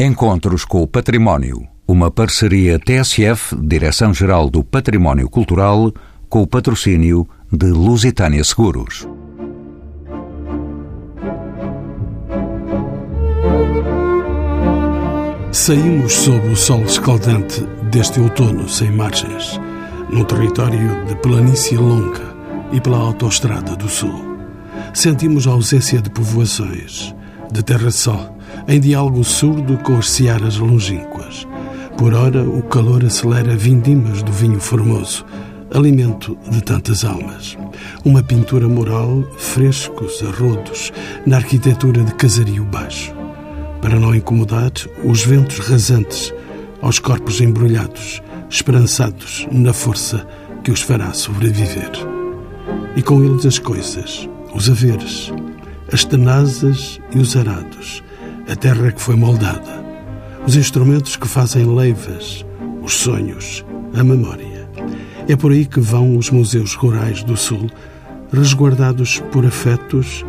Encontros com o Património. Uma parceria TSF, Direção-Geral do Património Cultural, com o patrocínio de Lusitânia Seguros. Saímos sob o sol escaldante deste outono sem margens, num território de planície longa e pela autoestrada do sul. Sentimos a ausência de povoações, de terra-só, em diálogo surdo com as searas longínquas. Por ora, o calor acelera vindimas do vinho formoso, alimento de tantas almas. Uma pintura moral, frescos arrodos, na arquitetura de casario baixo. Para não incomodar os ventos rasantes aos corpos embrulhados, esperançados na força que os fará sobreviver. E com eles as coisas, os haveres, as tenazas e os arados, a terra que foi moldada, os instrumentos que fazem leivas, os sonhos, a memória. É por aí que vão os museus rurais do Sul, resguardados por afetos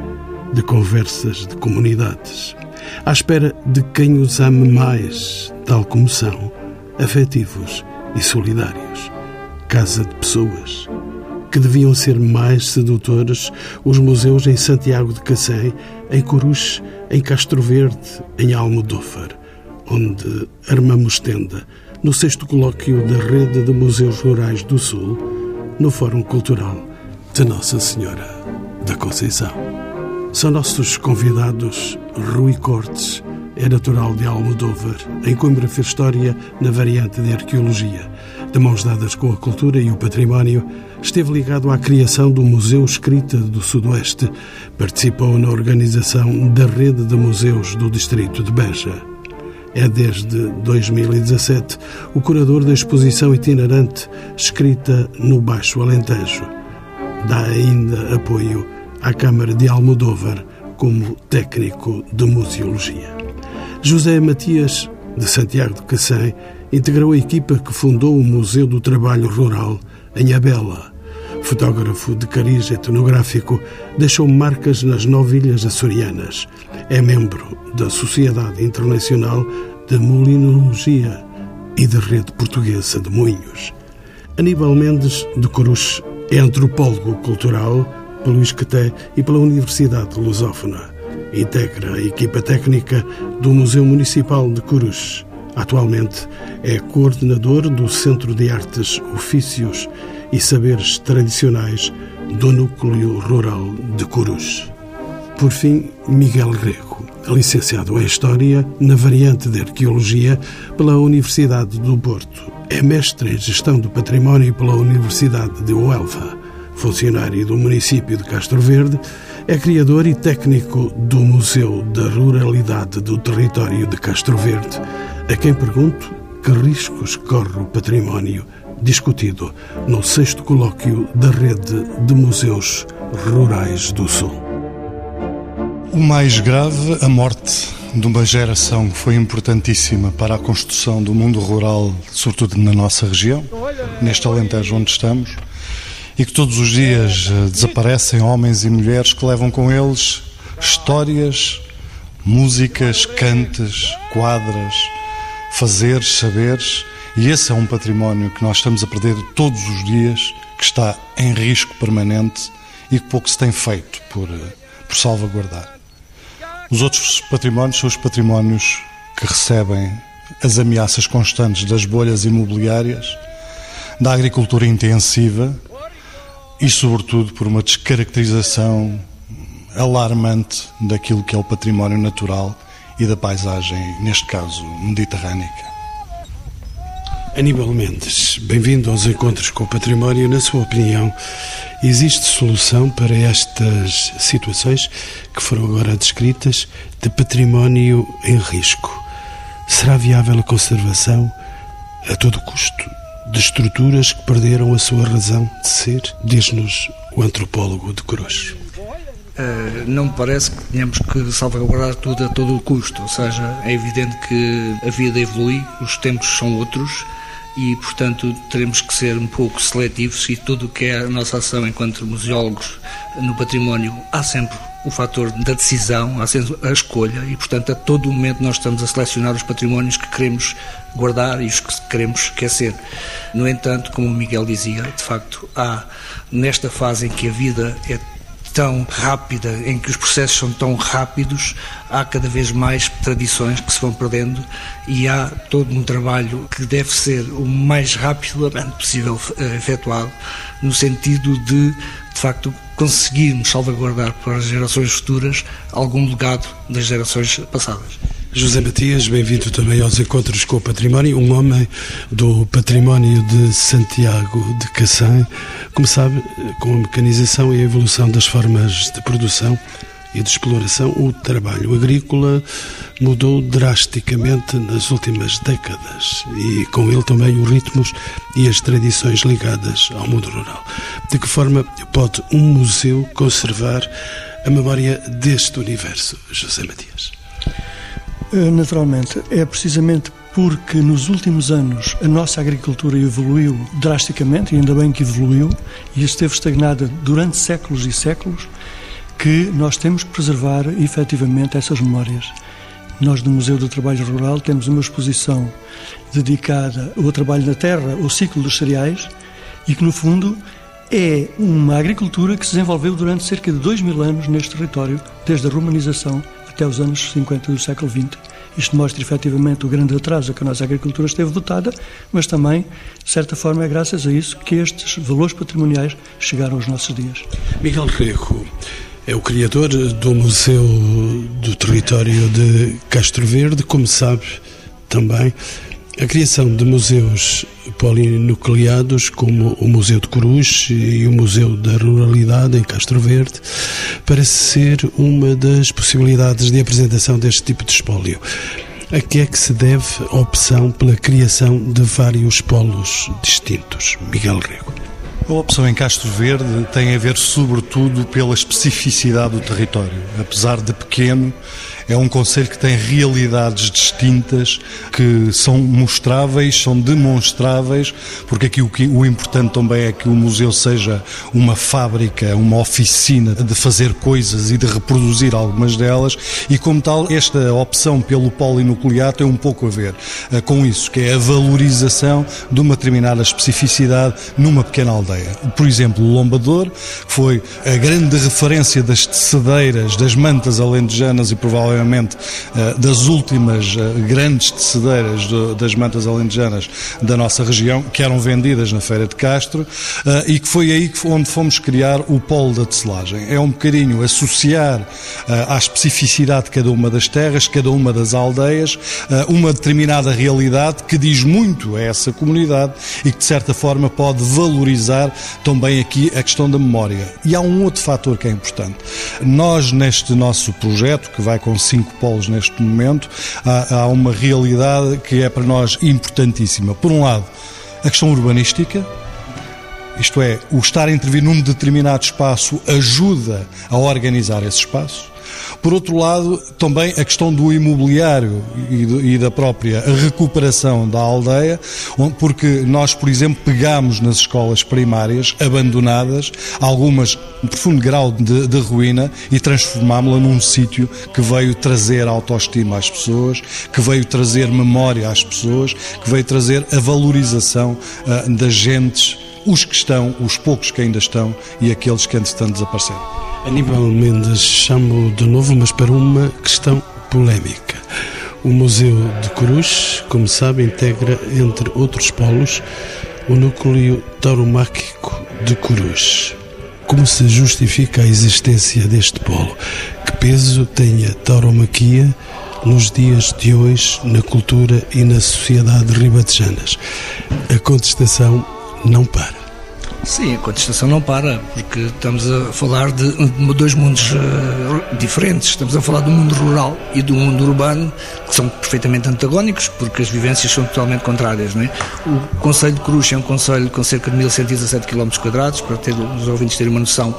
de conversas de comunidades, à espera de quem os ame mais, tal como são, afetivos e solidários. Casa de pessoas que deviam ser mais sedutores, os museus em Santiago de Cacém, em Coruche, em Castro Verde, em Almodóvar, onde armamos tenda, no sexto colóquio da Rede de Museus Rurais do Sul, no Fórum Cultural de Nossa Senhora da Conceição. São nossos convidados Rui Cortes, é natural de Almodóvar, em Coimbra fez história na variante de arqueologia. De mãos dadas com a cultura e o património, esteve ligado à criação do Museu Escrita do Sudoeste. Participou na organização da rede de museus do distrito de Beja. É desde 2017 o curador da exposição itinerante escrita no Baixo Alentejo. Dá ainda apoio à Câmara de Almodóvar como técnico de museologia. José Matias, de Santiago de Cacém, integrou a equipa que fundou o Museu do Trabalho Rural em Abela. Fotógrafo de cariz etnográfico, deixou marcas nas nove ilhas açorianas. É membro da Sociedade Internacional de Molinologia e da Rede Portuguesa de Moinhos. Aníbal Mendes, de Coruche, é antropólogo cultural pelo ISCTE e pela Universidade Lusófona. Integra a equipa técnica do Museu Municipal de Coruche. Atualmente é coordenador do Centro de Artes, Ofícios e Saberes Tradicionais do Núcleo Rural de Coruche. Por fim, Miguel Rego, licenciado em História na variante de Arqueologia pela Universidade do Porto. É mestre em Gestão do Património pela Universidade de Uelva funcionário do município de Castro Verde, é criador e técnico do Museu da Ruralidade do Território de Castro Verde, a quem pergunto que riscos corre o património discutido no sexto colóquio da Rede de Museus Rurais do Sul. O mais grave, a morte de uma geração que foi importantíssima para a construção do mundo rural, sobretudo na nossa região, neste Alentejo onde estamos e que todos os dias eh, desaparecem homens e mulheres que levam com eles histórias, músicas, cantes, quadras, fazeres, saberes, e esse é um património que nós estamos a perder todos os dias, que está em risco permanente e que pouco se tem feito por, eh, por salvaguardar. Os outros patrimónios são os patrimónios que recebem as ameaças constantes das bolhas imobiliárias, da agricultura intensiva, e, sobretudo, por uma descaracterização alarmante daquilo que é o património natural e da paisagem, neste caso, mediterrânica. Aníbal Mendes, bem-vindo aos Encontros com o Património. Na sua opinião, existe solução para estas situações que foram agora descritas de património em risco? Será viável a conservação a todo custo? De estruturas que perderam a sua razão de ser, diz-nos o antropólogo de Cruz. Uh, não me parece que tenhamos que salvaguardar tudo a todo o custo, ou seja, é evidente que a vida evolui, os tempos são outros e, portanto, teremos que ser um pouco seletivos e tudo o que é a nossa ação enquanto museólogos no património, há sempre o fator da decisão, a escolha e, portanto, a todo momento nós estamos a selecionar os patrimónios que queremos guardar e os que queremos esquecer. No entanto, como o Miguel dizia, de facto, há nesta fase em que a vida é tão rápida, em que os processos são tão rápidos, há cada vez mais tradições que se vão perdendo e há todo um trabalho que deve ser o mais rapidamente possível eh, efetuado, no sentido de, de facto, conseguirmos salvaguardar para as gerações futuras algum legado das gerações passadas. José Matias, bem-vindo também aos Encontros com o Património, um homem do património de Santiago de Cacém. Como sabe, com a mecanização e a evolução das formas de produção e de exploração, o trabalho agrícola mudou drasticamente nas últimas décadas e com ele também os ritmos e as tradições ligadas ao mundo rural. De que forma pode um museu conservar a memória deste universo, José Matias? Eh, naturalmente, é precisamente porque nos últimos anos a nossa agricultura evoluiu drasticamente, e ainda bem que evoluiu, e esteve estagnada durante séculos e séculos, que nós temos que preservar efetivamente essas memórias. Nós, no Museu do Trabalho Rural, temos uma exposição dedicada ao trabalho na terra, ao ciclo dos cereais, e que, no fundo, é uma agricultura que se desenvolveu durante cerca de dois mil anos neste território, desde a romanização até os anos 50 do século XX. Isto mostra efetivamente o grande atraso a que a nossa agricultura esteve dotada, mas também, de certa forma, é graças a isso que estes valores patrimoniais chegaram aos nossos dias. Miguel Greco é o criador do Museu do Território de Castro Verde, como sabe também a criação de museus polinucleados, como o Museu de Corus e o Museu da Ruralidade em Castro Verde, parece ser uma das possibilidades de apresentação deste tipo de espólio. A que é que se deve a opção pela criação de vários polos distintos? Miguel Rego. A opção em Castro Verde tem a ver, sobretudo, pela especificidade do território. Apesar de pequeno, é um Conselho que tem realidades distintas, que são mostráveis, são demonstráveis, porque aqui o, que, o importante também é que o museu seja uma fábrica, uma oficina de fazer coisas e de reproduzir algumas delas, e como tal, esta opção pelo polinuclear tem um pouco a ver uh, com isso, que é a valorização de uma determinada especificidade numa pequena aldeia. Por exemplo, o Lombador, que foi a grande referência das tecedeiras, das mantas alentejanas e provavelmente provavelmente eh, das últimas eh, grandes tecedeiras das mantas alentejanas da nossa região, que eram vendidas na Feira de Castro, eh, e que foi aí onde fomos criar o polo da tecelagem. É um bocadinho associar à especificidade de cada uma das terras, cada uma das aldeias, uma determinada realidade que diz muito a essa comunidade e que, de certa forma, pode valorizar também aqui a questão da memória. E há um outro fator que é importante. Nós, neste nosso projeto, que vai com cinco polos neste momento, há, há uma realidade que é para nós importantíssima. Por um lado, a questão urbanística, isto é, o estar a intervir num determinado espaço ajuda a organizar esse espaço. Por outro lado, também a questão do imobiliário e, da própria recuperação da aldeia, porque nós, por exemplo, pegamos nas escolas primárias abandonadas, algumas em profundo grau de, de ruína, e transformámos-la num sítio que veio trazer autoestima às pessoas, que veio trazer memória às pessoas, que veio trazer a valorização uh, das gentes, os que estão, os poucos que ainda estão e aqueles que entretanto desapareceram. Aníbal Mendes chamo de novo, mas para uma questão polémica. O Museu de Cruz, como sabe, integra, entre outros polos, o núcleo tauromáquico de Cruz. Como se justifica a existência deste polo? Que peso tem a tauromaquia nos dias de hoje na cultura e na sociedade ribatejanas? A contestação não para. Sim, a contestação não para, porque estamos a falar de, dois mundos uh, diferentes. Estamos a falar do mundo rural e do mundo urbano, que são perfeitamente antagónicos, porque as vivências são totalmente contrárias. Não é? O Conselho de Cruz é um conselho com cerca de 1117 km, para ter, os ouvintes terem uma noção.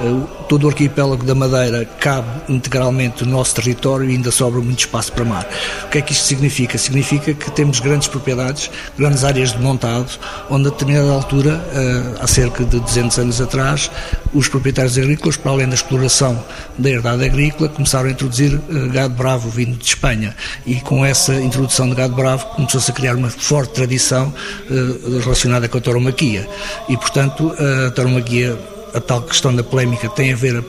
Uh, todo o arquipélago da Madeira cabe integralmente no nosso território e ainda sobra muito espaço para mar. O que é que isto significa? Significa que temos grandes propriedades, grandes áreas de montado, onde a determinada altura, uh, há cerca de 200 anos atrás, os proprietários agrícolas, para além da exploração da herdade agrícola, começaram a introduzir uh, gado bravo vindo de Espanha. E com essa introdução de gado bravo começou-se a criar uma forte tradição uh, relacionada com a tauromaquia. E, portanto, a tauromaquia, a tal questão da polémica, tem a ver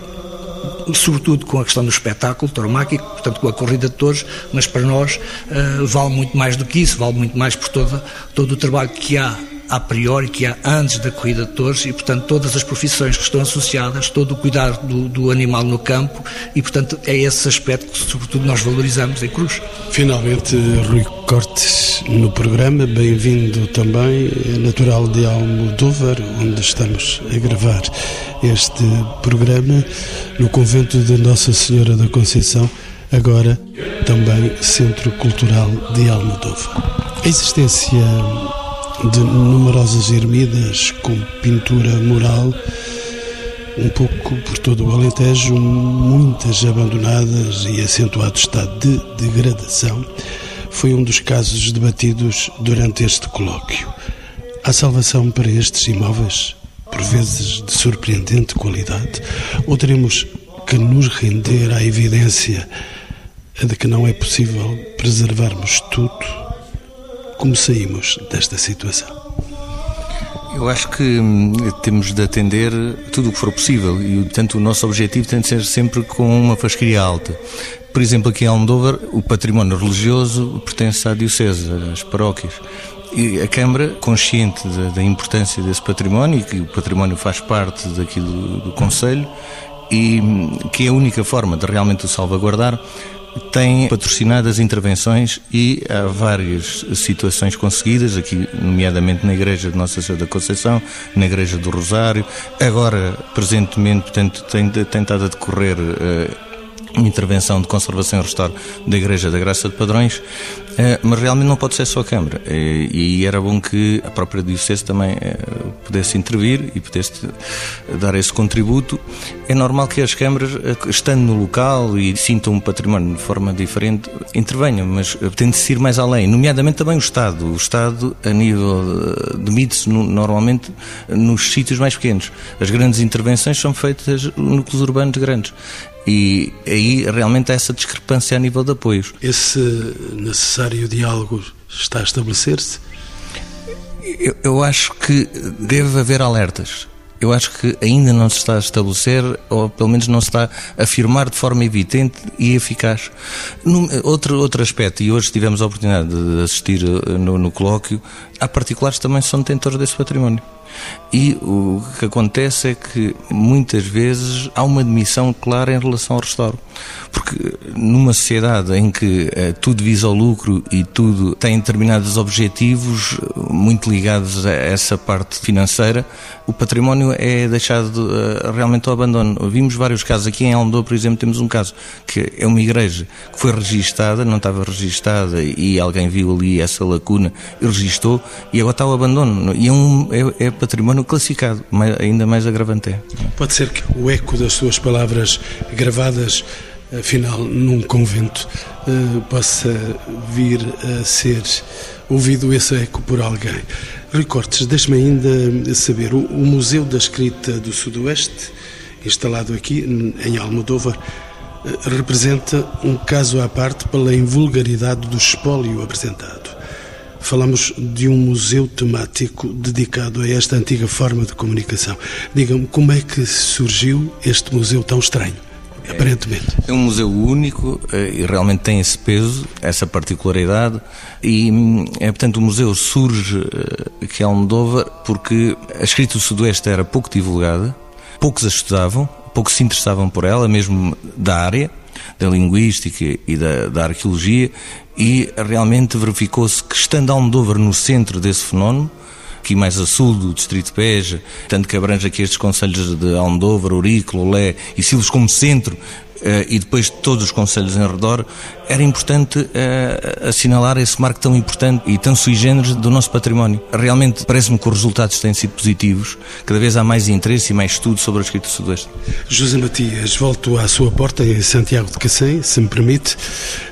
sobretudo com a questão do espetáculo tauromáquico, portanto com a corrida de touros, mas para nós uh, vale muito mais do que isso, vale muito mais por toda, todo o trabalho que há a priori que há antes da corrida de touros e, portanto, todas as profissões que estão associadas, todo o cuidar do, do, animal no campo e, portanto, é esse aspecto que, sobretudo, nós valorizamos em Cruz. Finalmente, Rui Cortes no programa, bem-vindo também, natural de Almodóvar, onde estamos a gravar este programa, no convento de Nossa Senhora da Conceição, agora também Centro Cultural de Almodóvar. A existência de numerosas ermidas com pintura mural, um pouco por todo o Alentejo, muitas abandonadas e acentuado estado de degradação, foi um dos casos debatidos durante este colóquio. Há salvação para estes imóveis, por vezes de surpreendente qualidade, ou teremos que nos render à evidência de que não é possível preservarmos tudo como saímos desta situação? Eu acho que hum, temos de atender tudo o que for possível e, portanto, o nosso objetivo tem de ser sempre com uma fasquia alta. Por exemplo, aqui em Almodóvar, o património religioso pertence à Diocese, às paróquias. E a Câmara, consciente da, da, importância desse património e que o património faz parte daqui do, do Conselho e hum, que é a única forma de realmente o salvaguardar, tem patrocinado as intervenções e há várias situações conseguidas, aqui nomeadamente na Igreja de Nossa Senhora da Conceição, na Igreja do Rosário. Agora, presentemente, portanto, tem, tem estado a decorrer uh, intervenção de conservação e restauro da Igreja da Graça de Padrões, eh, mas realmente não pode ser só a Câmara. Eh, e era bom que a própria Diocese também eh, pudesse intervir e pudesse dar esse contributo. É normal que as câmaras, estando no local e sintam um património de forma diferente, intervenham, mas tem de ir mais além, nomeadamente também o Estado. O Estado, a nível de MIDS, normalmente nos sítios mais pequenos. As grandes intervenções são feitas em núcleos urbanos grandes. E aí realmente há essa discrepância a nível de apoios. Esse necessário diálogo está a estabelecer-se? Eu, eu acho que deve haver alertas. Eu acho que ainda não se está a estabelecer, ou pelo menos não se está a afirmar de forma evidente e eficaz. Num, outro, outro aspecto, e hoje tivemos a oportunidade de assistir eh, no, no colóquio, há particulares também são detentores desse património. E o que acontece é que muitas vezes há uma demissão clara em relação ao restauro. Porque numa sociedade em que é, tudo visa ao lucro e tudo tem determinados objetivos muito ligados a essa parte financeira, o património é deixado uh, realmente ao abandono. Vimos vários casos. Aqui em Almodóvar, por exemplo, temos um caso que é uma igreja que foi registada, não estava registada e alguém viu ali essa lacuna e registou e agora está ao abandono. E é, um, é, é património classificado, ainda mais agravante. Pode ser que o eco das suas palavras gravadas, afinal, num convento, eh, possa vir a ser ouvido esse eco por alguém. Rui Cortes, deixe-me ainda saber, o Museu da Escrita do Sudoeste, instalado aqui em Almodóvar, eh, representa um caso à parte pela invulgaridade do espólio apresentado. Falamos de um museu temático dedicado a esta antiga forma de comunicação. Diga-me, como é que surgiu este museu tão estranho? Aparentemente. É um museu único eh, e realmente tem esse peso, essa particularidade e, hum, é, portanto, o museu surge aqui em Almodóvar porque a escrita do Sudoeste era pouco divulgada, poucos a estudavam, poucos se interessavam por ela, mesmo da área, da linguística e da, da arqueologia, e realmente verificou-se que, estando Almodóvar no centro desse fenómeno, aqui mais a sul do distrito de Peja, tanto que abrange aqui estes conselhos de Almodóvar, Ourique, Lolé e Silves como centro, e depois todos os conselhos em redor, era importante uh, assinalar esse marco tão importante e tão sui generis do nosso património. Realmente parece-me que os resultados têm sido positivos, cada vez há mais interesse e mais estudo sobre a escrita sudoeste. José Matias, volto à sua porta em Santiago de Cacém, se me permite.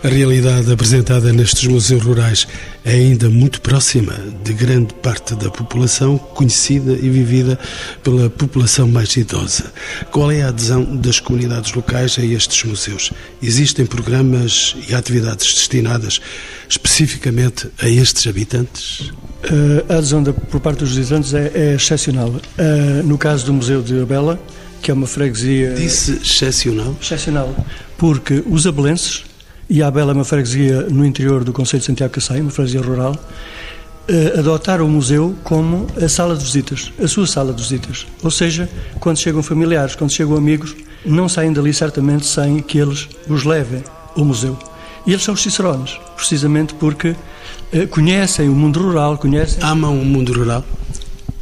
A realidade apresentada nestes museus rurais é ainda muito próxima de grande parte da população, conhecida e vivida pela população mais idosa. Qual é a adesão das comunidades locais a estes museus? Existem programas e atividades destinadas especificamente a estes habitantes? Uh, a adesão da, por parte dos visitantes é, é excepcional. Uh, no caso do Museu de Abela, que é uma freguesia. Disse excepcional? Excepcional, porque os abelenses, e a Abela é uma freguesia no interior do Conselho de Santiago Cacém, uma freguesia rural, uh, adotaram o museu como a sala de visitas, a sua sala de visitas. Ou seja, quando chegam familiares, quando chegam amigos, não saem dali certamente sem que eles os levem ao museu. E eles são os cicerones, precisamente porque uh, conhecem o mundo rural, conhecem... Amam o mundo rural?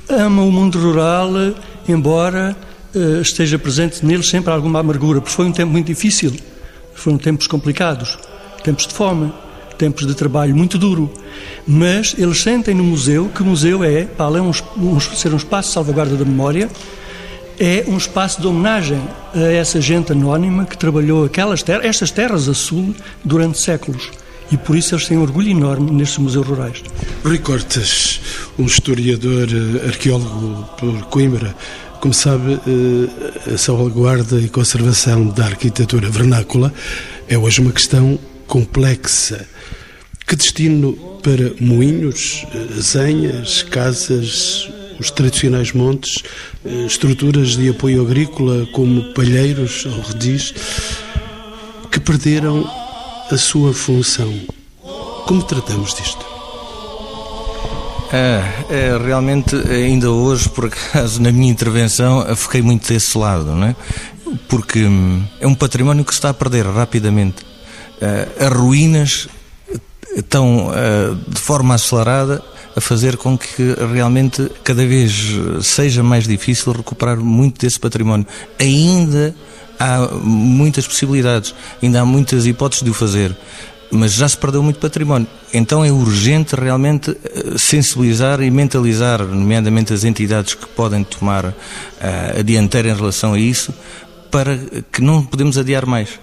Amam o mundo rural, embora uh, esteja presente neles sempre alguma amargura, porque foi um tempo muito difícil, foram tempos complicados, tempos de fome, tempos de trabalho muito duro. Mas eles sentem no museu que o museu é, além de ser um espaço de salvaguarda da memória, é um espaço de homenagem a essa gente anónima que trabalhou aquelas terras, estas terras a sul durante séculos. E por isso eles têm um orgulho enorme nestes museus rurais. Rui Cortes, um historiador, eh, arqueólogo por Coimbra, como sabe, eh, a salvaguarda e conservação da arquitetura vernácula é hoje uma questão complexa. Que destino para moinhos, eh, zenhas, casas, os tradicionais montes, eh, estruturas de apoio agrícola como palheiros ou redis, que perderam a sua função. Como tratamos disto? É, é, realmente, ainda hoje, por acaso, na minha intervenção, fiquei muito desse lado, não é? Porque hum, é um património que se está a perder rapidamente. Uh, as ruínas estão uh, de forma acelerada a fazer com que realmente cada vez seja mais difícil recuperar muito desse património. Ainda há muitas possibilidades, ainda há muitas hipóteses de o fazer, mas já se perdeu muito património. Então é urgente realmente eh, sensibilizar e mentalizar, nomeadamente as entidades que podem tomar uh, a dianteira em relação a isso, para que não podemos adiar mais.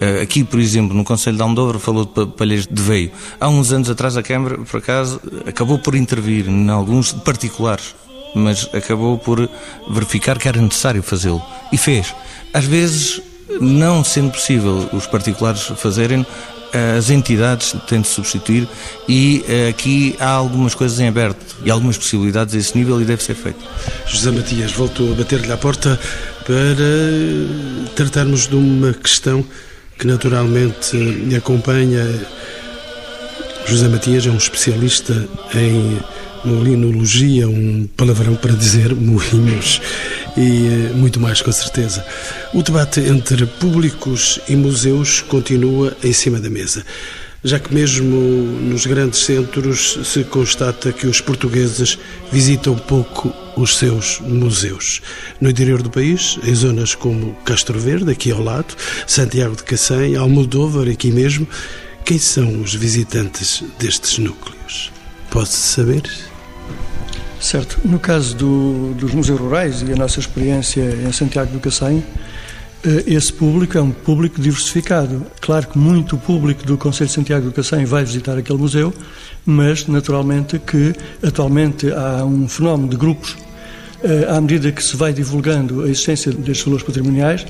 Eh, aqui, por exemplo, no Conselho de Almodóvar falou de palheiros de veio. Há uns anos atrás a Câmara, por acaso, acabou por intervir em alguns particulares, mas acabou por verificar que era necessário fazê-lo. E fez. Às vezes, não sendo possível os particulares fazerem, as entidades têm de substituir e eh, aqui há algumas coisas em aberto e algumas possibilidades a esse nível e deve ser feito. José Matias, voltou a bater-lhe à porta para tratarmos de uma questão que naturalmente me acompanha. José Matias é um especialista em molinologia, um palavrão para dizer moinhos e eh, muito mais com certeza. O debate entre públicos e museus continua em cima da mesa já que mesmo nos grandes centros se constata que os portugueses visitam pouco os seus museus. No interior do país, em zonas como Castro Verde, aqui ao lado, Santiago de Cacém, Almodóvar, aqui mesmo, quem são os visitantes destes núcleos? Pode-se saber? Certo. No caso do, dos museus rurais e a nossa experiência em Santiago do Cacém, eh, esse público é um público diversificado. Claro que muito público do Conselho de Santiago do Cacém vai visitar aquele museu, mas naturalmente que atualmente há um fenómeno de grupos eh, à medida que se vai divulgando a existência destes valores patrimoniais,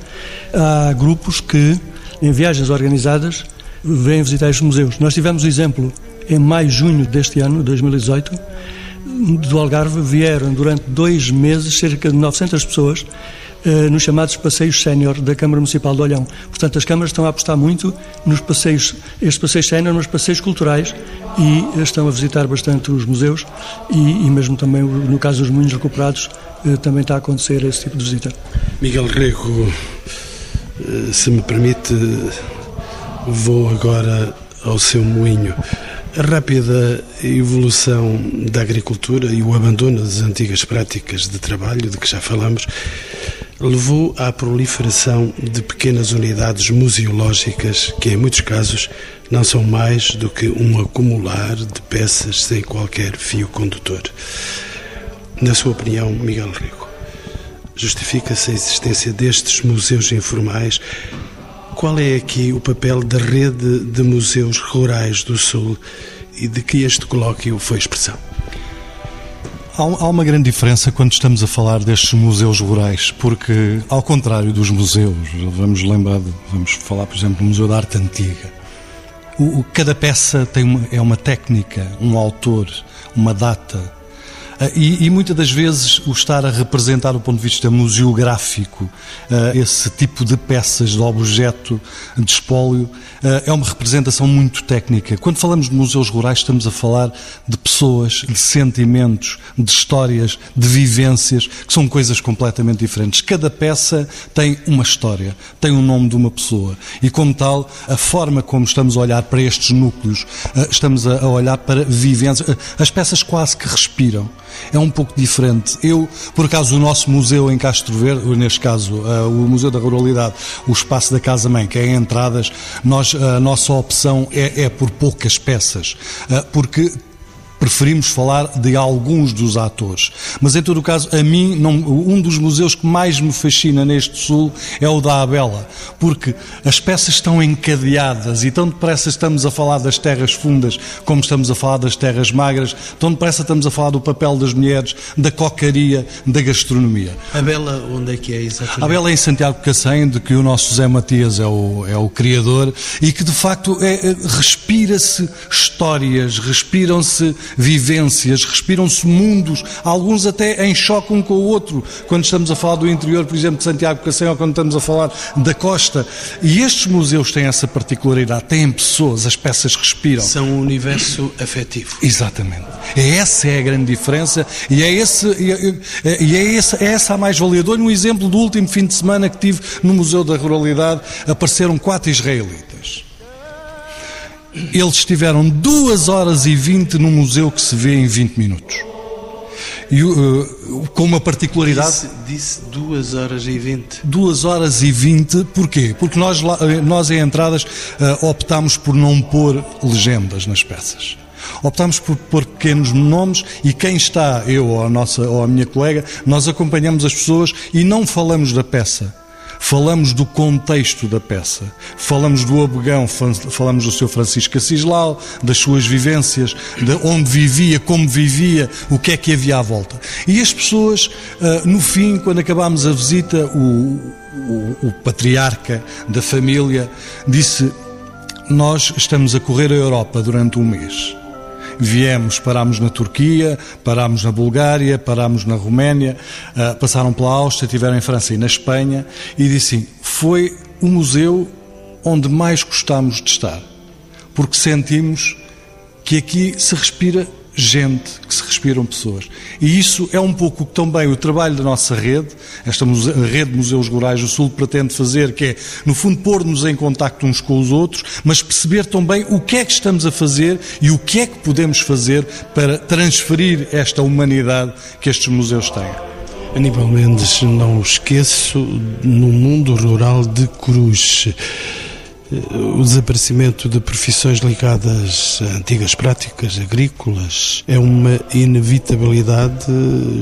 há grupos que, em viagens organizadas, vêm visitar estes museus. Nós tivemos o exemplo em maio, junho deste ano, 2018, do Algarve vieram durante dois meses cerca de 900 pessoas eh, nos chamados passeios sénior da Câmara Municipal de Olhão. Portanto, as câmaras estão a apostar muito nos passeios, estes passeios sénior, nos passeios culturais e estão a visitar bastante os museus e, e mesmo também, no caso dos moinhos recuperados, eh, também está a acontecer esse tipo de visita. Miguel Rego, eh, se me permite, vou agora ao seu moinho. A rápida evolução da agricultura e o abandono das antigas práticas de trabalho, de que já falamos, levou à proliferação de pequenas unidades museológicas que, em muitos casos, não são mais do que um acumular de peças sem qualquer fio condutor. Na sua opinião, Miguel Rico, justifica-se a existência destes museus informais? Qual é aqui o papel da rede de museus rurais do Sul e de que este colóquio foi expressão? Há, uma grande diferença quando estamos a falar destes museus rurais, porque, ao contrário dos museus, vamos lembrar, vamos falar, por exemplo, do Museu da Arte Antiga. O, cada peça tem uma, é uma técnica, um autor, uma data, e, e, muitas das vezes o estar a representar do ponto de vista museográfico uh, esse tipo de peças, de objeto, de espólio, uh, é uma representação muito técnica. Quando falamos de museus rurais, estamos a falar de pessoas, de sentimentos, de histórias, de vivências, que são coisas completamente diferentes. Cada peça tem uma história, tem o nome de uma pessoa. E, como tal, a forma como estamos a olhar para estes núcleos, estamos a olhar para vivências. As peças quase que respiram é um pouco diferente. Eu, por acaso, o nosso museu em Castro Verde, neste caso, uh, o Museu da Ruralidade, o espaço da Casa Mãe, que é entradas, nós, a nossa opção é, é por poucas peças, uh, porque preferimos falar de alguns dos atores. Mas em todo o caso, a mim, não, um dos museus que mais me fascina neste Sul é o da Abela, porque as peças estão encadeadas e tão depressa estamos a falar das terras fundas como estamos a falar das terras magras, tão depressa estamos a falar do papel das mulheres, da cocaria, da gastronomia. A Bela, onde é que é exatamente? A Bela é em Santiago Cacém, de que o nosso Zé Matias é o, é o criador e que de facto é, é respira-se histórias, respiram-se vivências, respiram-se mundos, alguns até em choque um com o outro, quando estamos a falar do interior, por exemplo, de Santiago Cacém, ou quando estamos a falar da costa. E estes museus têm essa particularidade, têm pessoas, as peças respiram. São um universo afetivo. Exatamente. É essa é a grande diferença e é, esse, e é, e é, essa, é essa a mais-valia. Dou-lhe um exemplo do último fim de semana que tive no Museu da Ruralidade, apareceram quatro israelitas. Eles estiveram 2 horas e 20 no museu que se vê em 20 minutos. E, uh, com uma particularidade. Disse 2 horas e 20. 2 horas e 20, porquê? Porque nós, eh, nós em entradas, uh, optámos por não pôr legendas nas peças. Optámos por pôr pequenos nomes e quem está, eu ou a, nossa, ou a minha colega, nós acompanhamos as pessoas e não falamos da peça falamos do contexto da peça, falamos do Abegão, falamos do seu Francisco Assislau, das suas vivências, de onde vivia, como vivia, o que é que havia à volta. E as pessoas, ah, no fim, quando acabámos a visita, o, o, o patriarca da família disse: Nós estamos a correr a Europa durante um mês Viemos, parámos na Turquia, parámos na Bulgária, parámos na Roménia, uh, passaram pela Áustria, estiveram em França e na Espanha, e disse assim, foi o museu onde mais gostámos de estar, porque sentimos que aqui se respira gente, que se respiram pessoas. E isso é um pouco também o trabalho da nossa rede, esta rede de Museus Rurais do Sul pretende fazer, que é, no fundo, pôr-nos em contacto uns com os outros, mas perceber também o que é que estamos a fazer e o que é que podemos fazer para transferir esta humanidade que estes museus têm. Aníbal Mendes, não esqueço, no mundo rural de Cruz o desaparecimento de profissões ligadas a antigas práticas agrícolas é uma inevitabilidade,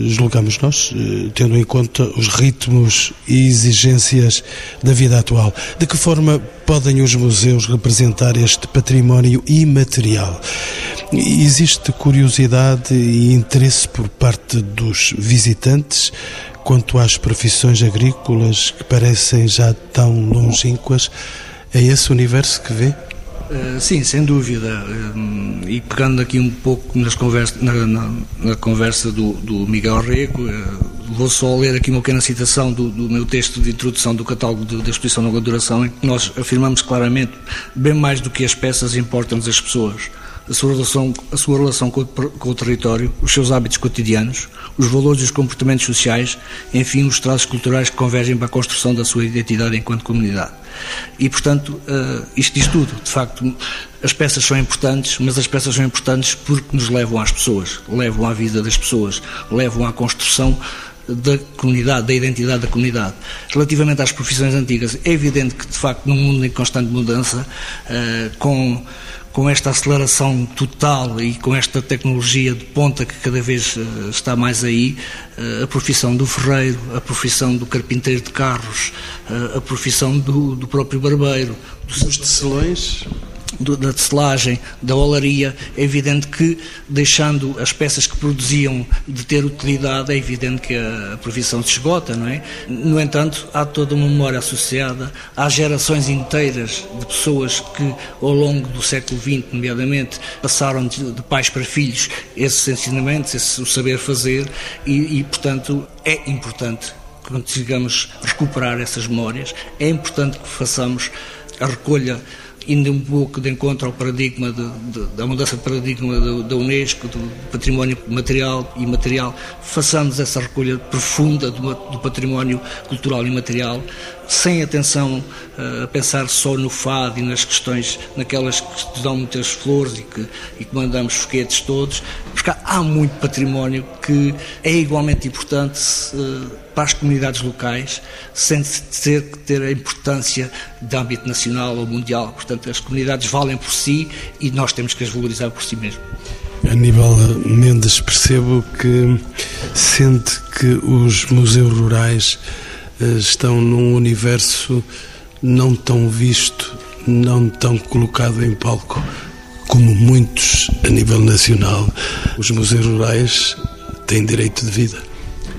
julgamos nós, tendo em conta os ritmos e exigências da vida atual. De que forma podem os museus representar este património imaterial? Existe curiosidade e interesse por parte dos visitantes quanto às profissões agrícolas que parecem já tão longínquas? É esse o universo que vê? Uh, sim, sem dúvida. Uh, e pegando aqui um pouco nas conversa, na, na, na conversa do, do, Miguel Rego, uh, vou só ler aqui uma pequena citação do, do meu texto de introdução do catálogo de, da exposição de longa duração, em que nós afirmamos claramente, bem mais do que as peças, importam-nos as pessoas a sua relação, a sua relação com, com, o território, os seus hábitos cotidianos, os valores e os comportamentos sociais, enfim, os traços culturais que convergem para a construção da sua identidade enquanto comunidade. E, portanto, uh, isto diz tudo. De facto, as peças são importantes, mas as peças são importantes porque nos levam às pessoas, levam à vida das pessoas, levam à construção da comunidade, da identidade da comunidade. Relativamente às profissões antigas, é evidente que, de facto, num mundo em constante mudança, uh, com com esta aceleração total e com esta tecnologia de ponta que cada vez uh, está mais aí, uh, a profissão do ferreiro, a profissão do carpinteiro de carros, uh, a profissão do, do próprio barbeiro, dos tecelões, do, da tecelagem, da olaria, é evidente que, deixando as peças que produziam de ter utilidade, é evidente que a, profissão se esgota, não é? No entanto, há toda uma memória associada, há gerações inteiras de pessoas que, ao longo do século XX, nomeadamente, passaram de, de pais para filhos esses ensinamentos, esse, o saber fazer, e, e portanto, é importante que consigamos recuperar essas memórias, é importante que façamos a recolha indo um pouco de encontro ao paradigma de, de, da mudança de paradigma da Unesco, do património material e imaterial, façamos essa recolha profunda do, do património cultural e material, sem atenção uh, a pensar só no fado e nas questões, naquelas que dão muitas flores e que, e que mandamos foguetes todos, porque há muito património que é igualmente importante uh, para as comunidades locais, sem ter que ter a importância de âmbito nacional ou mundial. Portanto, as comunidades valem por si e nós temos que as valorizar por si mesmo. Aníbal Mendes, percebo que sente que os museus rurais eh, estão num universo não tão visto, não tão colocado em palco como muitos a nível nacional. Os museus rurais têm direito de vida.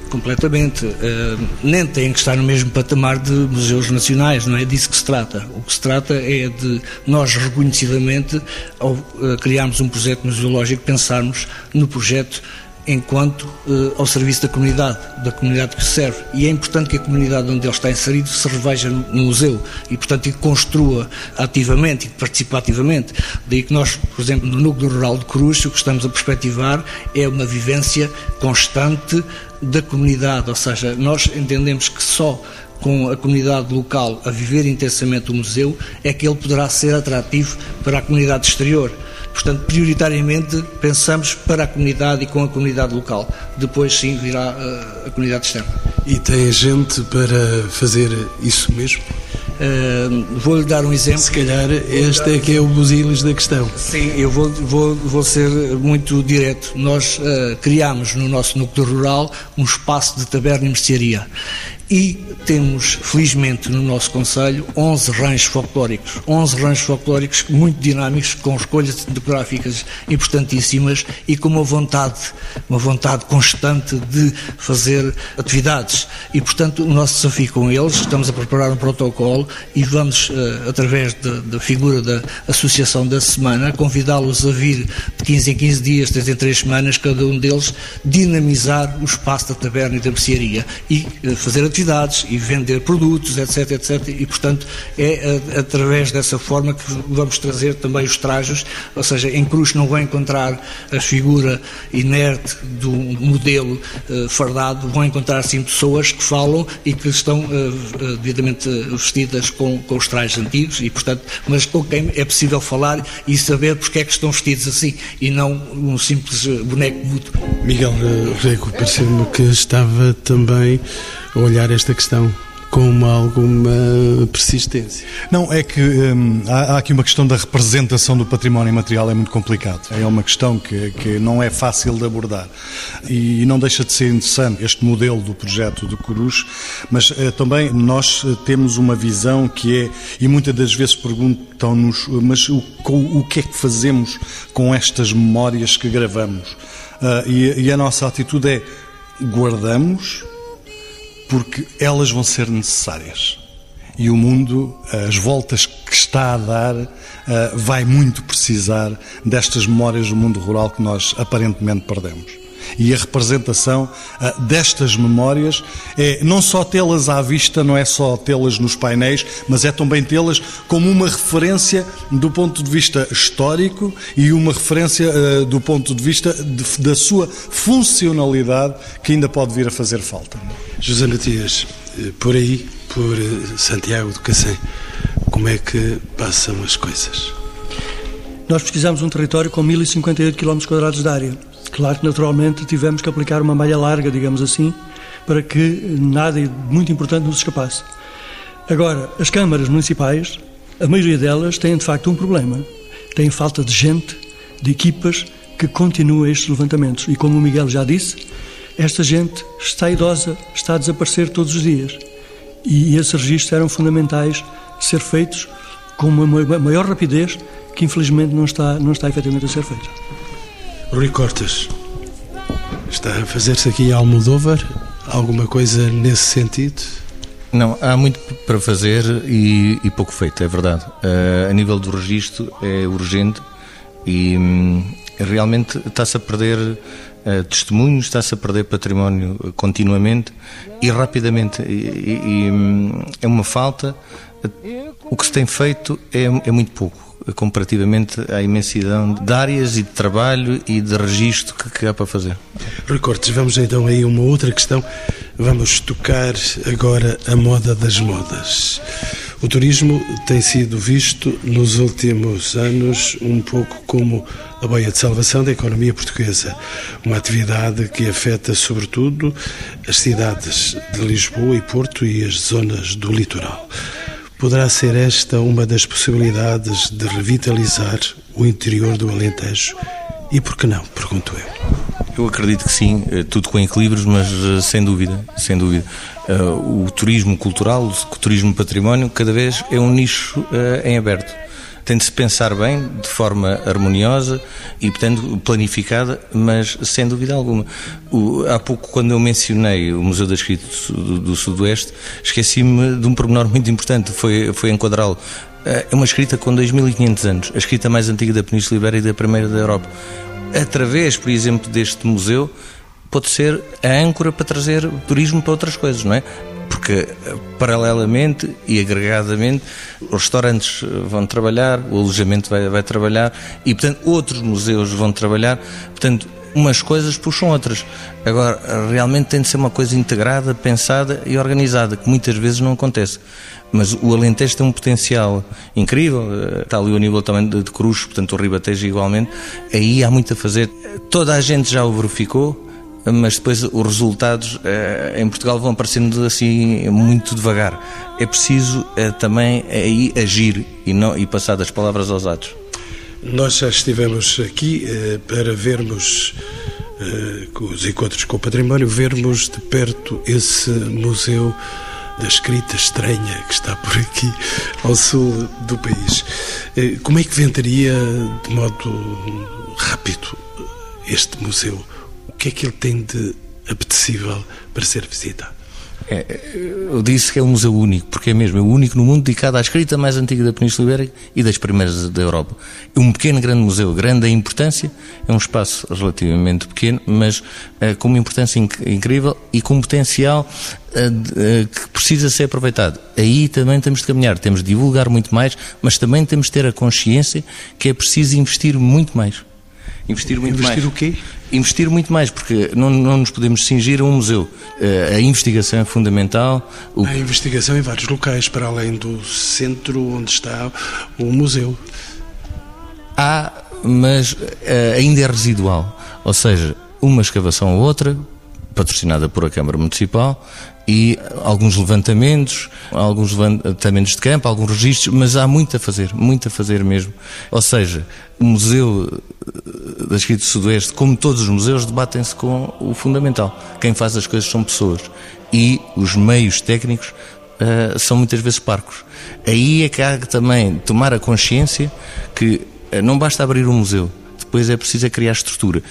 Completamente. Uh, nem têm que estar no mesmo patamar de museus nacionais, não é disso que se trata. O que se trata é de nós, reconhecidamente, ao uh, criarmos um projeto museológico, pensarmos no projeto enquanto uh, ao serviço da comunidade, da comunidade que serve. E é importante que a comunidade onde ele está inserido se reveja no, no museu e, portanto, que construa ativamente e participe ativamente. Daí que nós, por exemplo, no núcleo rural de Cruz, o que estamos a perspectivar é uma vivência constante da comunidade, ou seja, nós entendemos que só com a comunidade local a viver intensamente o museu é que ele poderá ser atrativo para a comunidade exterior. Portanto, prioritariamente pensamos para a comunidade e com a comunidade local. Depois, sim, virá a, a comunidade externa. E tem gente para fazer isso mesmo? Uh, Vou-lhe dar um exemplo. Se calhar este é que é o busilis da questão. Sim, eu vou, vou, vou ser muito direto. Nós uh, criámos no nosso núcleo rural um espaço de taberna e mercearia e temos, felizmente, no nosso Conselho, 11 ranchos folclóricos. 11 ranchos folclóricos muito dinâmicos, com escolhas demográficas importantíssimas e com uma vontade, uma vontade constante de fazer atividades. E, portanto, o nosso desafio com eles, estamos a preparar um protocolo e vamos, uh, através da figura da Associação da Semana, convidá-los a vir de 15 em 15 dias, 3 em 3 semanas, cada um deles, dinamizar o espaço da taberna e da mercearia e uh, fazer atividades e vender produtos, etc, etc. E, portanto, é através dessa forma que vamos trazer também os trajes, ou seja, em Cruz não vão encontrar a figura inerte do modelo uh, fardado, vão encontrar sim pessoas que falam e que estão uh, devidamente vestidas com, com os trajes antigos e, portanto, mas com quem é possível falar e saber porque é que estão vestidos assim e não um simples boneco mudo. Miguel Rego, pareceu-me que estava também olhar esta questão com alguma persistência. Não, é que hum, há, há, aqui uma questão da representação do património material, é muito complicado. É uma questão que, que não é fácil de abordar. E, não deixa de ser interessante este modelo do projeto de Corus, mas eh, também nós eh, temos uma visão que é, e muitas das vezes perguntam-nos, mas o, o que é que fazemos com estas memórias que gravamos? Uh, e, e a nossa atitude é guardamos porque elas vão ser necessárias. E o mundo, as voltas que está a dar, eh, vai muito precisar destas memórias do mundo rural que nós aparentemente perdemos. E a representação uh, destas memórias é não só tê-las à vista, não é só tê-las nos painéis, mas é também tê-las como uma referência do ponto de vista histórico e uma referência uh, do ponto de vista de, da sua funcionalidade que ainda pode vir a fazer falta. José Matias, eh, por aí, por Santiago do Cacém, como é que passam as coisas? Nós pesquisamos um território com 1058 km de área Claro que naturalmente tivemos que aplicar uma malha larga, digamos assim, para que nada muito importante nos escapasse. Agora, as câmaras municipais, a maioria delas têm de facto um problema. Têm falta de gente, de equipas que continuem estes levantamentos. E como o Miguel já disse, esta gente está idosa, está a desaparecer todos os dias. E esses registros eram fundamentais ser feitos com uma maior rapidez que infelizmente não está, não está efetivamente a ser feita. Rui Cortes, está a fazer-se aqui Almodóvar alguma coisa nesse sentido? Não, há muito para fazer e, e pouco feito, é verdade. Uh, a nível do registro é urgente e um, realmente está-se a perder uh, testemunhos, está-se a perder património continuamente e rapidamente. E, e, e um, é uma falta. O que se tem feito é, é muito pouco comparativamente à imensidão de áreas e de trabalho e de registro que, que há para fazer. Recortes, vamos então aí uma outra questão. Vamos tocar agora a moda das modas. O turismo tem sido visto nos últimos anos um pouco como a boia de salvação da economia portuguesa, uma atividade que afeta sobretudo as cidades de Lisboa e Porto e as zonas do litoral. Poderá ser esta uma das possibilidades de revitalizar o interior do Alentejo? E por que não? Pergunto eu. Eu acredito que sim, eh, tudo com equilíbrios, mas eh, sem dúvida, sem dúvida. Eh, o turismo cultural, o turismo património, cada vez é um nicho em aberto tem de se pensar bem, de forma harmoniosa e, portanto, planificada, mas sem dúvida alguma. O, há pouco, quando eu mencionei o Museu da Escrita do, do Sudoeste, esqueci-me de um pormenor muito importante, foi, foi enquadrá-lo. É uma escrita com 2.500 anos, a escrita mais antiga da Península Ibérica e da primeira da Europa. Através, por exemplo, deste museu, pode ser a âncora para trazer turismo para outras coisas, não é? Porque paralelamente e agregadamente os restaurantes vão trabalhar, o alojamento vai, vai trabalhar e, portanto, outros museus vão trabalhar. Portanto, umas coisas puxam outras. Agora, realmente tem de ser uma coisa integrada, pensada e organizada, que muitas vezes não acontece. Mas o Alentejo tem um potencial incrível, está ali o nível também de Cruz, portanto o Ribatejo igualmente. Aí há muito a fazer. Toda a gente já o verificou, mas depois os resultados eh, em Portugal vão aparecendo assim muito devagar. É preciso eh, também aí agir e, não, e passar das palavras aos atos. Nós já estivemos aqui eh, para vermos os encontros com o património, vermos de perto esse museu da escrita estranha que está por aqui ao sul do país. Como é que venderia de modo rápido este museu? Que é que ele tem de apetecível para ser visitado? É, eu disse que é um museu único, porque é mesmo, é o único no mundo dedicado à escrita mais antiga da Península Ibérica e das primeiras da Europa. É um pequeno, grande museu, grande em importância, é um espaço relativamente pequeno, mas uh, com uma importância inc incrível e com um potencial uh, que precisa ser aproveitado. Aí também temos de caminhar, temos de divulgar muito mais, mas também temos de ter a consciência que é preciso investir muito mais. Investir muito investir mais. Investir o quê? Investir muito mais, porque não, não nos podemos cingir a um museu. Eh, a investigação é fundamental. O... Há investigação em vários locais, para além do centro onde está o museu. Há, mas uh, ainda é residual. Ou seja, uma escavação ou outra, patrocinada por a Câmara Municipal, e alguns levantamentos, alguns levantamentos de campo, alguns registros, mas há muito a fazer, muito a fazer mesmo. Ou seja, o Museu da Escrita do Sudoeste, como todos os museus, debatem-se com o fundamental. Quem faz as coisas são pessoas e os meios técnicos uh, são muitas vezes parcos. Aí é que há também tomar a consciência que uh, não basta abrir um museu, depois é preciso é criar estrutura.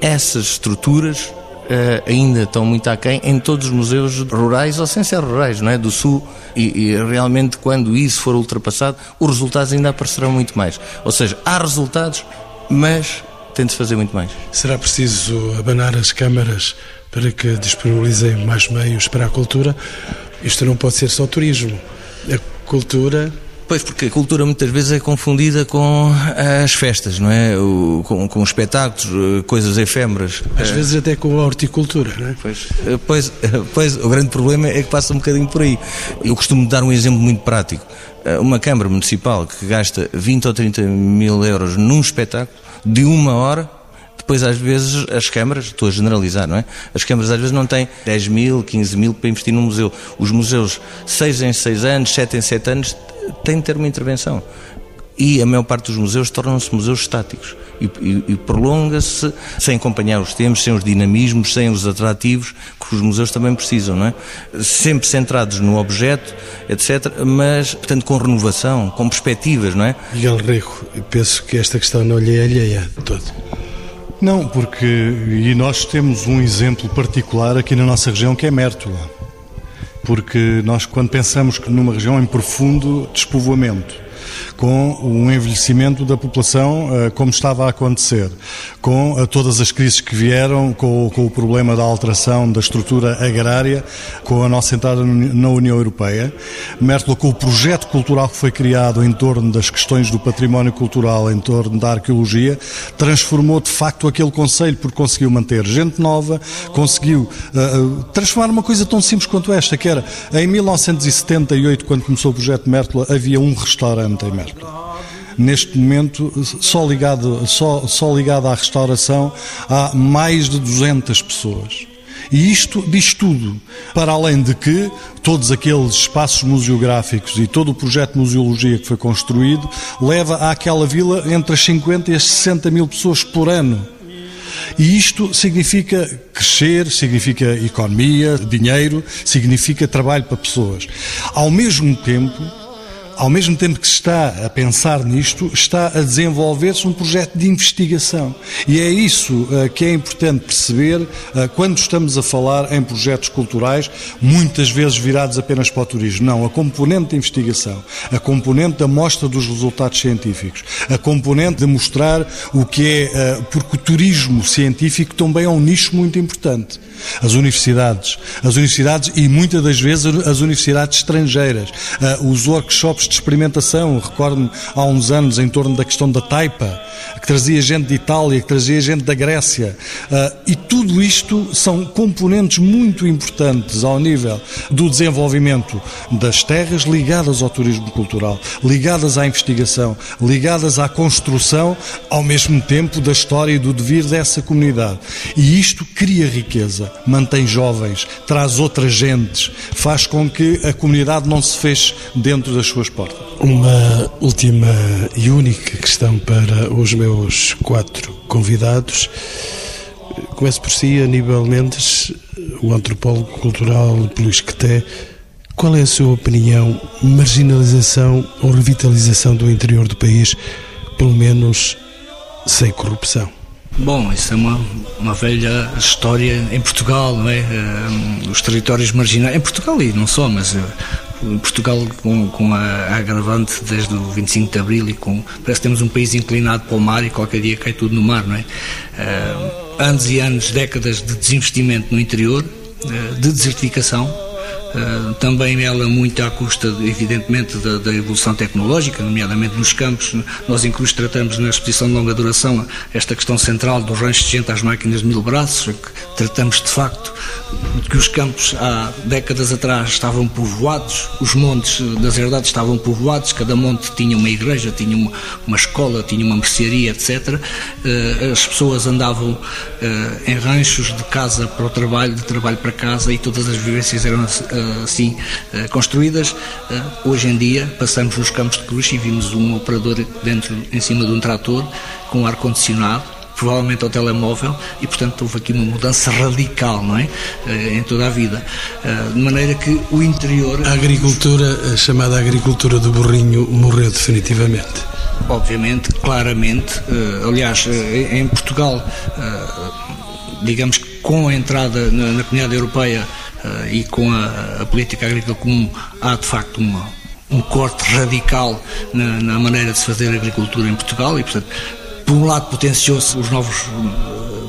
Essas estruturas ainda estão muito aquém em todos os museus rurais ou sem ser rurais, não é? Do Sul. E, e, realmente, quando isso for ultrapassado, os resultados ainda aparecerão muito mais. Ou seja, há resultados, mas tem de fazer muito mais. Será preciso abanar as câmaras para que disponibilizem mais meios para a cultura? Isto não pode ser só turismo. A cultura Pois, porque a cultura muitas vezes é confundida com as festas, não é? O, com, com espetáculos, eh, coisas efêmeras. Às vezes até com a horticultura, não é? Pois, eh, pois, eh, pois, o grande problema é que passa um bocadinho por aí. Eu costumo dar um exemplo muito prático. Uma Câmara Municipal que gasta 20 ou 30 mil euros num espetáculo de uma hora depois às vezes as câmaras, estou a generalizar, não é? As câmaras às vezes não têm 10 mil, 15 mil para investir num museu. Os museus, 6 em 6 anos, 7 em 7 anos, têm de ter uma intervenção. E a maior parte dos museus tornam-se museus estáticos e, e, e prolonga-se sem acompanhar os tempos, sem os dinamismos, sem os atrativos que os museus também precisam, não é? Sempre centrados no objeto, etc., mas, portanto, com renovação, com perspectivas, não é? Miguel Rico, penso que esta questão não lhe é alheia de todo. Não, porque e nós temos um exemplo particular aqui na nossa região que é Mértola. Porque nós, quando pensamos que numa região em profundo despovoamento, com o envelhecimento da população eh, como estava a acontecer, com eh, todas as crises que vieram, com, o problema da alteração da estrutura agrária, com a nossa entrada na União Europeia. Mértola, com o projeto cultural que foi criado em torno das questões do património cultural, em torno da arqueologia, transformou de facto aquele conselho, porque conseguiu manter gente nova, conseguiu uh, transformar uma coisa tão simples quanto esta, que era em 1978, quando começou o projeto Mértola, havia um restaurante em Mértola. Neste momento, só ligado, só, só ligado à restauração, há mais de 200 pessoas. E isto diz tudo, para além de que todos aqueles espaços museográficos e todo o projeto de museologia que foi construído leva àquela vila entre as 50 e as 60 mil pessoas por ano. E isto significa crescer, significa economia, dinheiro, significa trabalho para pessoas. Ao mesmo tempo, ao mesmo tempo que se está a pensar nisto, está a desenvolver-se um projeto de investigação. E é isso uh, que é importante perceber uh, quando estamos a falar em projetos culturais, muitas vezes virados apenas para o turismo. Não, a componente de investigação, a componente da mostra dos resultados científicos, a componente de mostrar o que é, uh, porque o turismo científico também é um nicho muito importante. As universidades, as universidades e muitas das vezes as universidades estrangeiras, os workshops de experimentação. Recordo-me há uns anos em torno da questão da taipa, que trazia gente de Itália, que trazia gente da Grécia. Uh, e tudo isto são componentes muito importantes ao nível do desenvolvimento das terras ligadas ao turismo cultural, ligadas à investigação, ligadas à construção, ao mesmo tempo da história e do devir dessa comunidade. E isto cria riqueza, mantém jovens, traz outras gentes, faz com que a comunidade não se feche dentro das suas. Uma última e única questão para os meus quatro convidados. Começo por si, Aníbal Mendes, o antropólogo cultural Luís Queté. Qual é a sua opinião? Marginalização ou revitalização do interior do país, pelo menos sem corrupção? Bom, isso é uma, uma velha história em Portugal, não é? Um, os territórios marginais, em Portugal e não só, mas em Portugal com, com a, agravante desde o 25 de Abril e com, parece que temos um país inclinado para o mar e qualquer dia cai tudo no mar, não é? Uh, anos e anos, décadas de desinvestimento no interior, uh, de desertificação, Uh, também ela muito à custa, evidentemente, da, da, evolução tecnológica, nomeadamente nos campos. Nós, inclusive, tratamos na exposição de longa duração esta questão central do rancho de gente às máquinas de mil braços, que tratamos de facto que os campos há décadas atrás estavam povoados, os montes das herdades estavam povoados, cada monte tinha uma igreja, tinha uma, uma escola, tinha uma mercearia, etc. Eh, as pessoas andavam em ranchos de casa para o trabalho, de trabalho para casa e todas as vivências eram assim construídas. hoje em dia passamos nos campos de cruz e vimos um operador dentro, em cima de um trator com ar-condicionado provavelmente ao telemóvel e, portanto, houve aqui uma mudança radical, não é? Eh, em toda a vida. Eh, de maneira que o interior. A agricultura, a chamada agricultura do burrinho, morreu definitivamente. Obviamente, claramente. Eh, aliás, em Portugal, digamos que com a entrada na, Comunidade Europeia e com a, a política agrícola comum, há de facto uma, um corte radical na, na, maneira de se fazer agricultura em Portugal e, portanto, por um lado potenciou-se os novos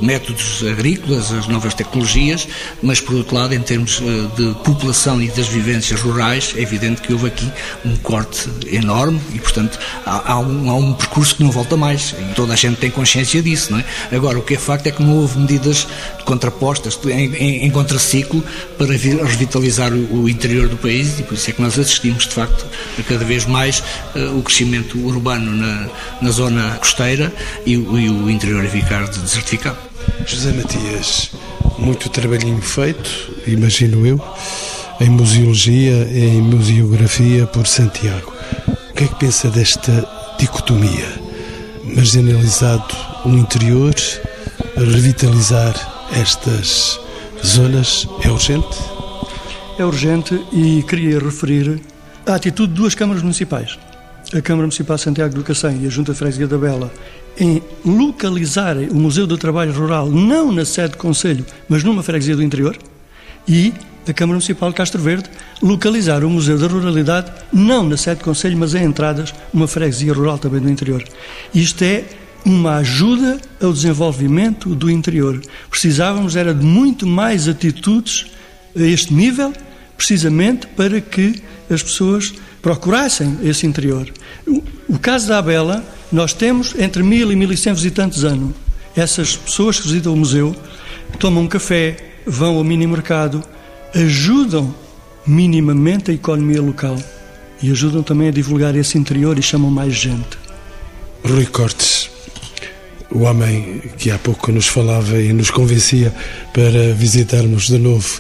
métodos agrícolas, as novas tecnologias, mas por outro lado, em termos eh, de população e das vivências rurais, é evidente que houve aqui um corte enorme e, portanto, há, há, um, há um, percurso que não volta mais. E toda a gente tem consciência disso, não é? Agora, o que é facto é que não houve medidas contrapostas, em, em, em contraciclo, para revitalizar o, o, interior do país e por isso é que nós assistimos, de facto, a cada vez mais uh, o crescimento urbano na, na zona costeira e, e o interior a ficar desertificado. José Matias, muito trabalhinho feito, imagino eu, em museologia e em museografia por Santiago. O que é que pensa desta dicotomia? Marginalizado o interior, revitalizar estas zonas é urgente? É urgente e queria referir a atitude de duas câmaras municipais. A Câmara Municipal de Santiago do Cacém e a Junta Freguesia da Bela em localizarem o Museu do Trabalho Rural não na sede do Conselho, mas numa freguesia do interior, e a Câmara Municipal de Castro Verde localizar o Museu da Ruralidade não na sede do Conselho, mas em entradas, uma freguesia rural também do interior. Isto é uma ajuda ao desenvolvimento do interior. Precisávamos era de muito mais atitudes a este nível, precisamente para que as pessoas procurassem esse interior. O caso da Abela nós temos entre mil e mil e cem visitantes ano. Essas pessoas que visitam o museu tomam um café, vão ao mini mercado, ajudam minimamente a economia local e ajudam também a divulgar esse interior e chamam mais gente. Rui Cortes, o homem que há pouco nos falava e nos convencia para visitarmos de novo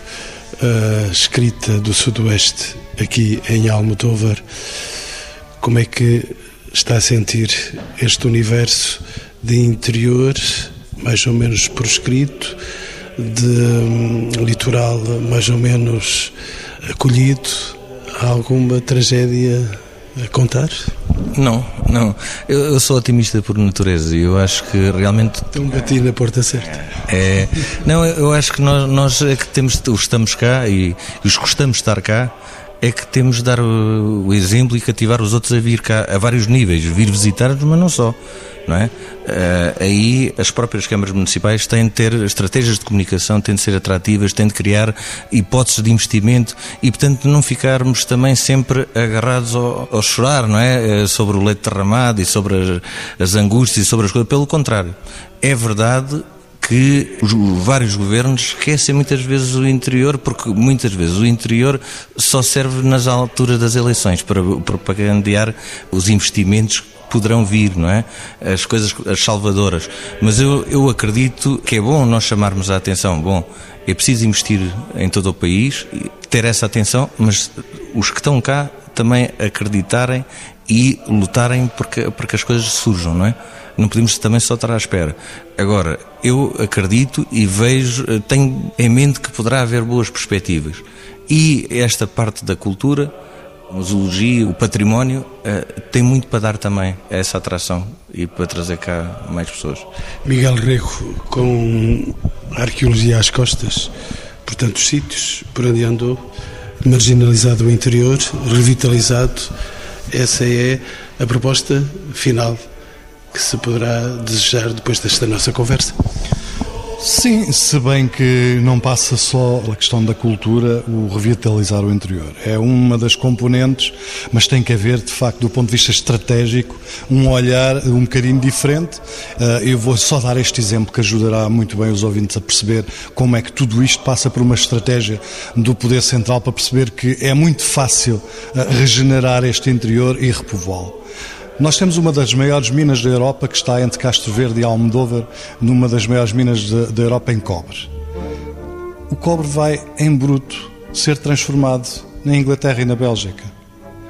a escrita do Sudoeste aqui em Almodóvar, como é que está a sentir este universo de interior, mais ou menos proscrito, de um, litoral mais ou menos acolhido? Há alguma tragédia a contar? Não, não. Eu, eu, sou otimista por natureza e eu acho que realmente. Então bati na porta certa. É, não, eu acho que nós, nós é que temos, estamos cá e os que gostamos de estar cá é que temos de dar o, exemplo e cativar os outros a vir cá a vários níveis, vir visitar-nos, mas não só. Não é? Uh, aí as próprias câmaras municipais têm de ter estratégias de comunicação, têm de ser atrativas, têm de criar hipóteses de investimento e, portanto, não ficarmos também sempre agarrados ao, ao chorar, não é? Uh, sobre o leite derramado e sobre as, as angústias e sobre as coisas. Pelo contrário, é verdade que os vários governos esquecem muitas vezes o interior, porque muitas vezes o interior só serve nas alturas das eleições para propagandear os investimentos que poderão vir, não é? As coisas, as salvadoras. Mas eu, eu acredito que é bom nós chamarmos a atenção. Bom, é preciso investir em todo o país, ter essa atenção, mas os que estão cá também acreditarem e lutarem porque, porque as coisas surjam, não é? Não podemos também só estar à espera. Agora, eu acredito e vejo, eh, tenho em mente que poderá haver boas perspectivas. E esta parte da cultura, a museologia, o património, eh, tem muito para dar também a essa atração e para trazer cá mais pessoas. Miguel Rego, com a arqueologia às costas, por tantos sítios por onde andou, marginalizado o interior, revitalizado, essa é a proposta final que se poderá desejar depois desta nossa conversa. Sim, se bem que não passa só a questão da cultura, o revitalizar o interior. É uma das componentes, mas tem que haver, de facto, do ponto de vista estratégico, um olhar um bocadinho diferente. Eh, eu vou só dar este exemplo que ajudará muito bem os ouvintes a perceber como é que tudo isto passa por uma estratégia do Poder Central para perceber que é muito fácil eh, regenerar este interior e repovoá-lo. Nós temos uma das maiores minas da Europa que está entre Castro Verde e Almodóvar, numa das maiores minas da Europa em cobre. O cobre vai em bruto ser transformado na Inglaterra e na Bélgica.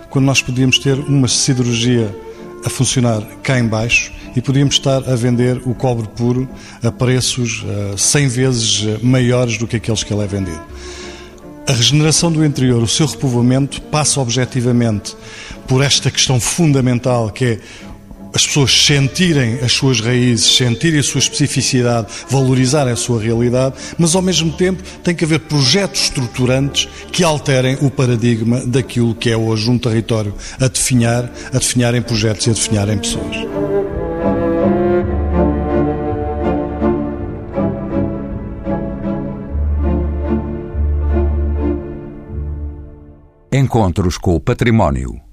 Quando nós podíamos ter uma siderurgia a funcionar cá em baixo e podíamos estar a vender o cobre puro a preços uh, eh, 100 vezes maiores do que aqueles que ele é vendido. A regeneração do interior, o seu repovoamento, passa objetivamente por esta questão fundamental que é as pessoas sentirem as suas raízes, sentirem a sua especificidade, valorizarem a sua realidade, mas ao mesmo tempo tem que haver projetos estruturantes que alterem o paradigma daquilo que é hoje um território a definhar, a definhar em projetos e a definhar em pessoas. Encontros com o património.